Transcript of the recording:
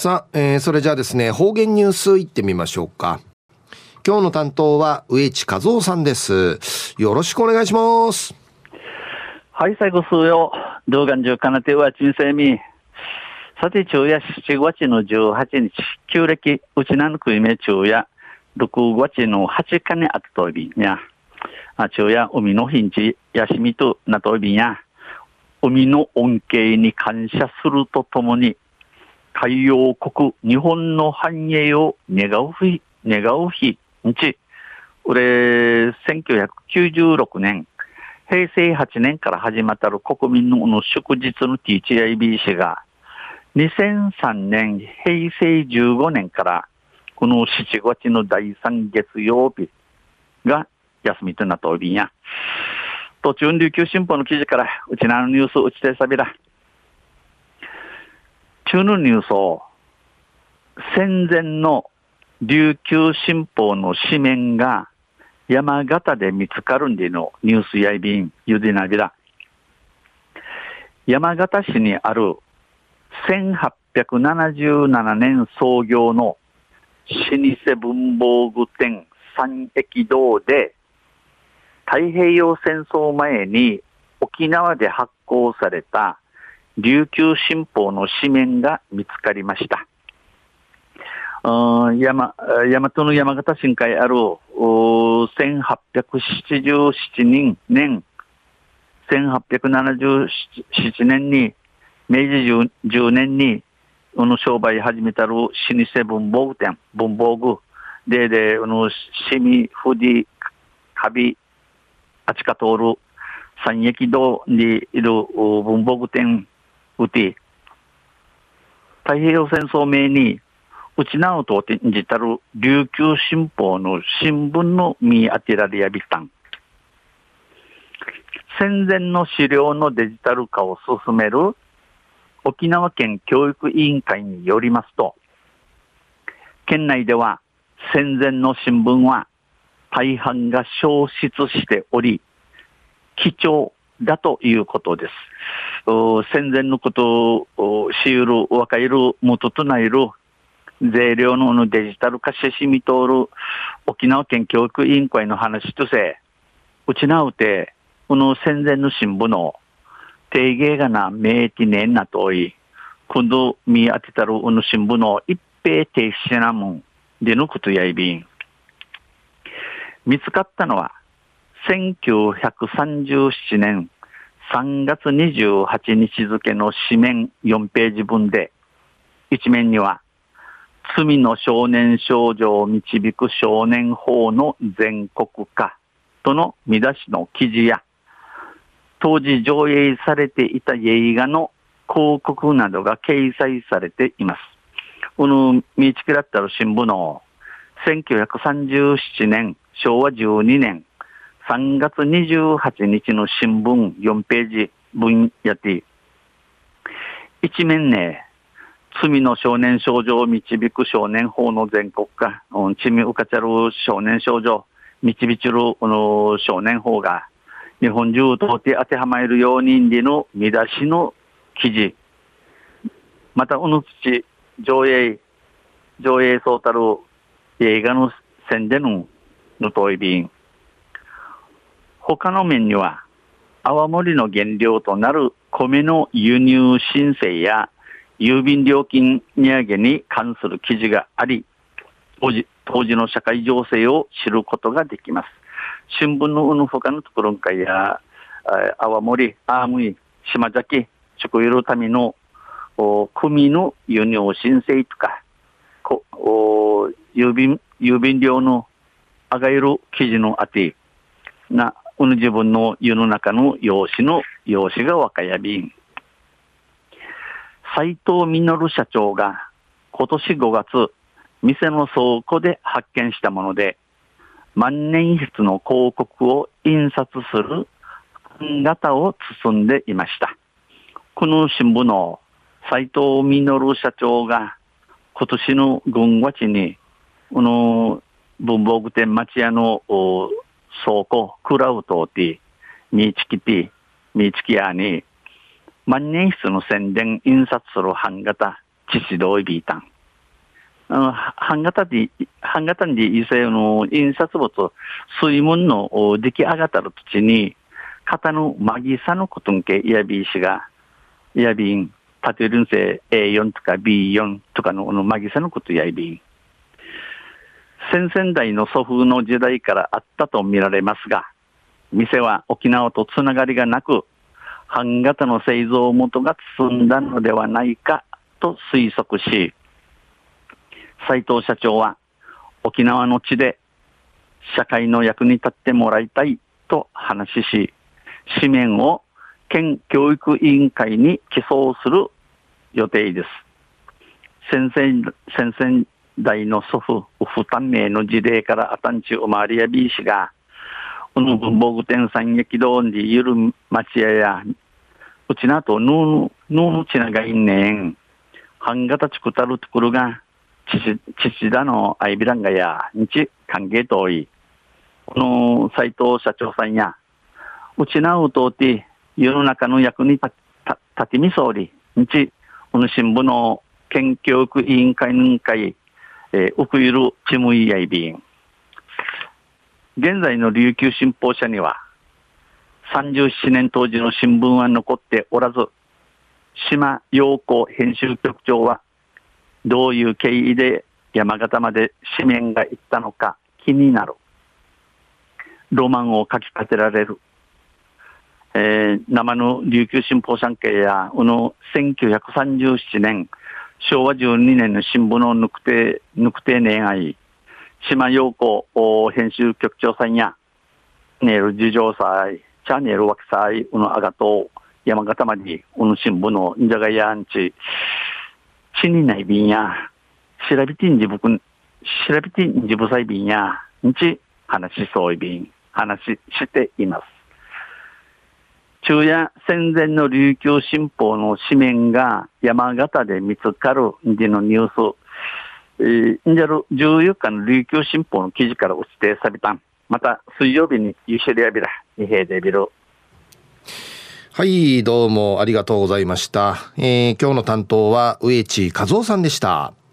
さあ、えー、それじゃあですね、方言ニュースいってみましょうか。今日の担当は植地和夫さんです。よろしくお願いします。はい、最後数よ。動画中かなては人生み。さて、昼夜7月の18日、旧暦、うちなぬくいめ昼夜、6月の8日にあったとびんや。あ、昼夜、海の日んち、やしみとなとびんや。海の恩恵に感謝するとともに、海洋国、日本の繁栄を願う日、願う日、日、俺、1996年、平成8年から始まったる国民の祝日の THIBC が、2003年、平成15年から、この7月の第3月曜日が休みとなっておりんや。途中琉球新報の記事から、うちなのニュースうちてさびら。中のニュースを、戦前の琉球新報の紙面が山形で見つかるんでのニュースやいびん、ゆでなびら。山形市にある1877年創業の老舗文房具店三駅堂で太平洋戦争前に沖縄で発行された琉球新報の紙面が見つかりました。山、大和の山形新海ある、1877年、年、1877年に、明治 10, 年に、この商売始めたる老舗文房具店、文房具、で、で、この、シミ、フディ、カビ、あちか通る、三駅道にいる文房具店、うて、太平洋戦争名に、うちなうとてんじたる琉球新報の新聞の見当てられやびたん。戦前の資料のデジタル化を進める沖縄県教育委員会によりますと、県内では戦前の新聞は大半が消失しており、貴重だということです。戦前のことをしゆる、若いる、元とないる、税量のデジタル化してしみとる沖縄県教育委員会の話とせ、うちなうて、この戦前の新聞の定芸がな、名ティネンなとい、今度見当てたるこの新聞の一平停止なもんでのことやいびん。見つかったのは、1937年3月28日付の紙面4ページ分で、一面には、罪の少年少女を導く少年法の全国化との見出しの記事や、当時上映されていた映画の広告などが掲載されています。この見つけだったる新聞の1937年、昭和12年3月28日の新聞4ページ分やって、一面ね、罪の少年少女を導く少年法の全国化、罪うかちゃる少年少女、導ちるこの少年法が、日本中とって当てはまえるようにでの見出しの記事、また、うぬつち上映、上映そうたる映画の宣伝ののといびん、他の面には、泡盛の原料となる米の輸入申請や郵便料金値上げに関する記事があり、当時当時の社会情勢を知ることができます。新聞のの他のところかや、泡盛、アームイ、島崎、食用のためのお組の輸入申請とか、こ郵便郵便料の上がる記事のあてなこの自分の世の中の用紙の用紙が若や便。斉藤実社長が今年5月、店の倉庫で発見したもので、万年筆の広告を印刷する型を包んでいました。この新聞の斉藤実社長が今年の軍月に、この文房具店町屋の倉庫、クラウトティ、ミーチキティ、ミーチキアに、万年筆の宣伝印刷する版型、父同意ビータン。半型で、半型で異性の印刷物、水門の出来上がったる土地に、型のマギサのことんけ、いやびいしが、いやびん、縦るんせ A4 とか B4 とかのマギサのことやびん。先々代の祖父の時代からあったと見られますが、店は沖縄とつながりがなく、半型の製造元が積んだのではないかと推測し、斉藤社長は沖縄の地で社会の役に立ってもらいたいと話し、紙面を県教育委員会に寄贈する予定です。先々先々代の祖父、不短命の事例からあたんち生まれやびいしが、この文房具店三激道にゆる町屋や、うちなとぬぬ、ぬぬちながいんねん。半型ちくたるところが、父、父だのアイビランガや、日、歓迎とい。この斎藤社長さんや、うちなうとうて、世の中の役に立てみそうり、日、この新聞の県教育委員会の会、えー、奥ゆるちむいやいびん。現在の琉球新報社には、37年当時の新聞は残っておらず、島陽子編集局長は、どういう経緯で山形まで紙面が行ったのか気になる。ロマンを書き立てられる。えー、生の琉球新報産経や、この1937年、昭和12年の新聞の抜くて、抜くて願い、島陽子編集局長さんや、ネール事情祭、チャンネル枠祭、うのあがと、山形まで、うの新聞のんじゃがやんち、死にない便や、調べてんじぶくん、調べてんじぶさい便や、んち、話しそうい便、話しています。昼夜戦前の琉球新報の紙面が山形で見つかるんでのニュース、えー、んじゃる14日の琉球新報の記事から指定されたまた水曜日にユシリアビラ、二平でビル。はい、どうもありがとうございました。えー、今日の担当は植地和夫さんでした。